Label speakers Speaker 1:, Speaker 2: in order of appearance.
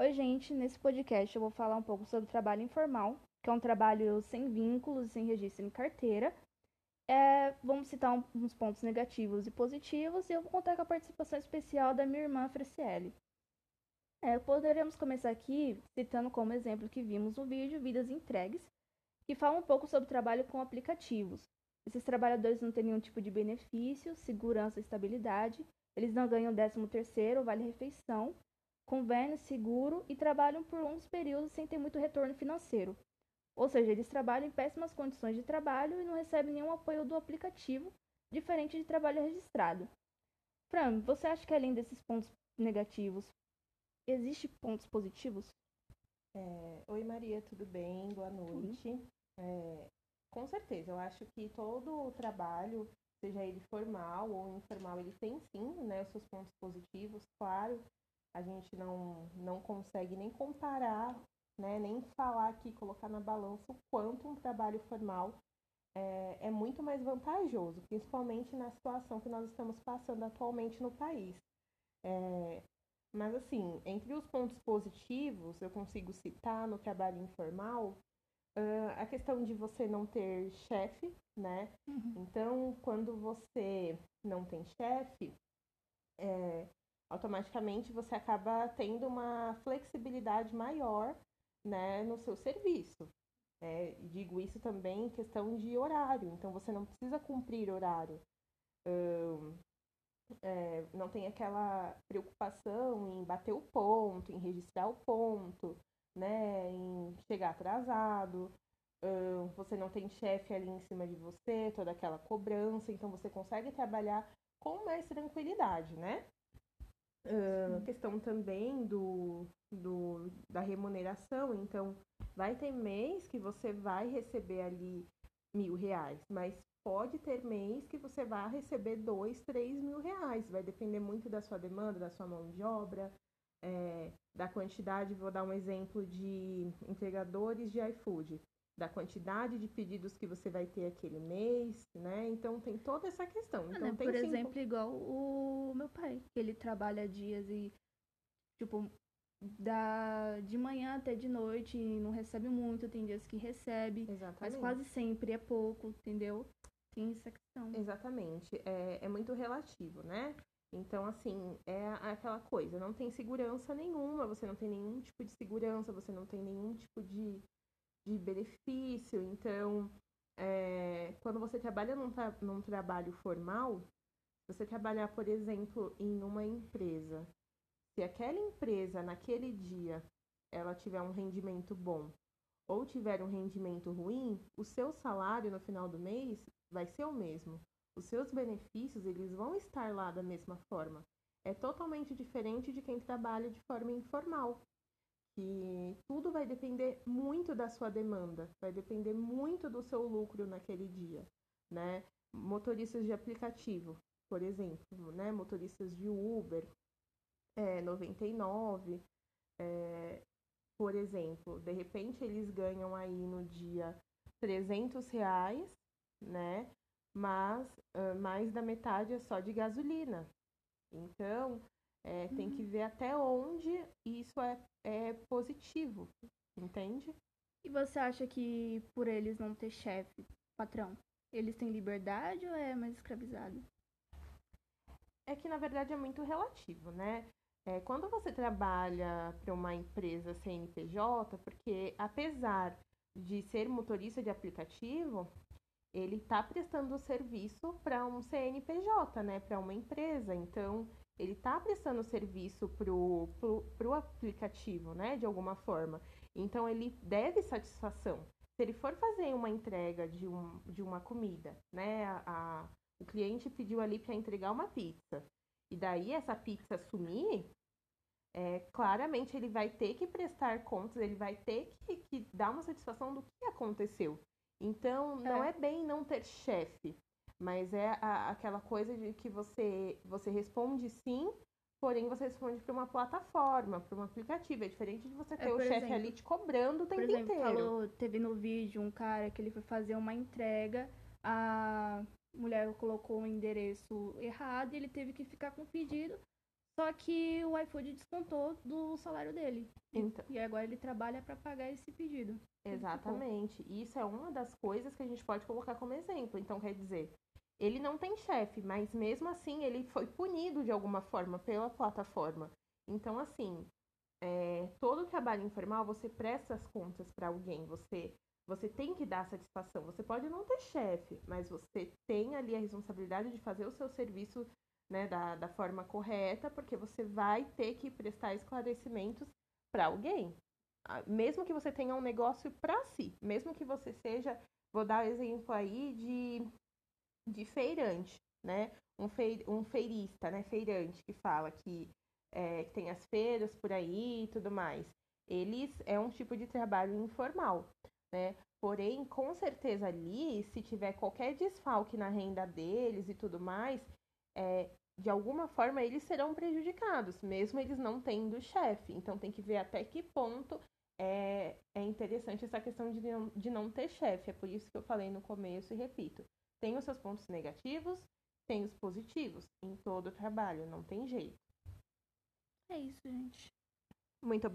Speaker 1: Oi, gente. Nesse podcast eu vou falar um pouco sobre trabalho informal, que é um trabalho sem vínculos, sem registro em carteira. É, vamos citar um, uns pontos negativos e positivos e eu vou contar com a participação especial da minha irmã Franciele. É, poderemos começar aqui citando como exemplo que vimos no vídeo Vidas Entregues, que fala um pouco sobre trabalho com aplicativos. Esses trabalhadores não têm nenhum tipo de benefício, segurança e estabilidade, eles não ganham 13 terceiro, vale refeição, convênio, seguro e trabalham por longos períodos sem ter muito retorno financeiro. Ou seja, eles trabalham em péssimas condições de trabalho e não recebem nenhum apoio do aplicativo, diferente de trabalho registrado. Fran, você acha que além desses pontos negativos, existe pontos positivos?
Speaker 2: É, Oi Maria, tudo bem? Boa noite. É, com certeza, eu acho que todo o trabalho, seja ele formal ou informal, ele tem sim né, os seus pontos positivos, claro. A gente não, não consegue nem comparar, né, nem falar aqui, colocar na balança o quanto um trabalho formal é, é muito mais vantajoso, principalmente na situação que nós estamos passando atualmente no país. É, mas, assim, entre os pontos positivos, eu consigo citar no trabalho informal uh, a questão de você não ter chefe, né? Uhum. Então, quando você não tem chefe, é, automaticamente você acaba tendo uma flexibilidade maior né, no seu serviço. É, digo isso também em questão de horário, então você não precisa cumprir horário. Um, é, não tem aquela preocupação em bater o ponto, em registrar o ponto, né, em chegar atrasado. Um, você não tem chefe ali em cima de você, toda aquela cobrança, então você consegue trabalhar com mais tranquilidade, né? Uh, questão também do, do, da remuneração, então vai ter mês que você vai receber ali mil reais, mas pode ter mês que você vai receber dois, três mil reais, vai depender muito da sua demanda, da sua mão de obra, é, da quantidade, vou dar um exemplo de entregadores de iFood da quantidade de pedidos que você vai ter aquele mês, né? Então tem toda essa questão.
Speaker 1: Ah,
Speaker 2: então,
Speaker 1: né? Por exemplo, igual o meu pai, que ele trabalha dias e tipo da de manhã até de noite e não recebe muito, tem dias que recebe, Exatamente. mas quase sempre é pouco, entendeu? Tem essa questão.
Speaker 2: Exatamente, é, é muito relativo, né? Então, assim, é aquela coisa, não tem segurança nenhuma, você não tem nenhum tipo de segurança, você não tem nenhum tipo de de benefício. Então, é, quando você trabalha num, tra num trabalho formal, você trabalhar, por exemplo, em uma empresa. Se aquela empresa, naquele dia, ela tiver um rendimento bom ou tiver um rendimento ruim, o seu salário no final do mês vai ser o mesmo. Os seus benefícios, eles vão estar lá da mesma forma. É totalmente diferente de quem trabalha de forma informal tudo vai depender muito da sua demanda, vai depender muito do seu lucro naquele dia, né? Motoristas de aplicativo, por exemplo, né? Motoristas de Uber, é, 99, é, por exemplo, de repente eles ganham aí no dia 300 reais, né? Mas uh, mais da metade é só de gasolina. Então, é, tem que ver até onde isso é, é positivo, entende?
Speaker 1: E você acha que por eles não ter chefe, patrão, eles têm liberdade ou é mais escravizado?
Speaker 2: É que na verdade é muito relativo, né? É, quando você trabalha para uma empresa CNPJ, porque apesar de ser motorista de aplicativo, ele está prestando serviço para um CNPJ, né? Para uma empresa. Então, ele está prestando serviço pro, pro, pro aplicativo, né, de alguma forma. Então ele deve satisfação. Se ele for fazer uma entrega de, um, de uma comida, né, a, a o cliente pediu ali para entregar uma pizza, e daí essa pizza sumir, é, claramente ele vai ter que prestar contas, ele vai ter que, que dar uma satisfação do que aconteceu. Então, não é, é bem não ter chefe, mas é a, aquela coisa de que você, você responde sim, porém você responde para uma plataforma, para um aplicativo. É diferente de você é, ter é, o chefe ali te cobrando o tempo
Speaker 1: por exemplo,
Speaker 2: inteiro.
Speaker 1: Falou, teve no vídeo um cara que ele foi fazer uma entrega, a mulher colocou o um endereço errado e ele teve que ficar com o pedido. Só que o iFood descontou do salário dele.
Speaker 2: Então,
Speaker 1: E agora ele trabalha para pagar esse pedido.
Speaker 2: Exatamente. Isso é uma das coisas que a gente pode colocar como exemplo. Então, quer dizer, ele não tem chefe, mas mesmo assim ele foi punido de alguma forma pela plataforma. Então, assim, é, todo trabalho informal você presta as contas para alguém, você você tem que dar satisfação. Você pode não ter chefe, mas você tem ali a responsabilidade de fazer o seu serviço né, da, da forma correta, porque você vai ter que prestar esclarecimentos para alguém. Mesmo que você tenha um negócio para si, mesmo que você seja, vou dar o exemplo aí de, de feirante, né? Um, fei, um feirista, né? Feirante que fala que, é, que tem as feiras por aí e tudo mais. Eles é um tipo de trabalho informal, né? Porém, com certeza ali, se tiver qualquer desfalque na renda deles e tudo mais, é, de alguma forma eles serão prejudicados, mesmo eles não tendo chefe. Então tem que ver até que ponto é, é interessante essa questão de não, de não ter chefe. É por isso que eu falei no começo e repito. Tem os seus pontos negativos, tem os positivos em todo o trabalho, não tem jeito.
Speaker 1: É isso, gente.
Speaker 2: Muito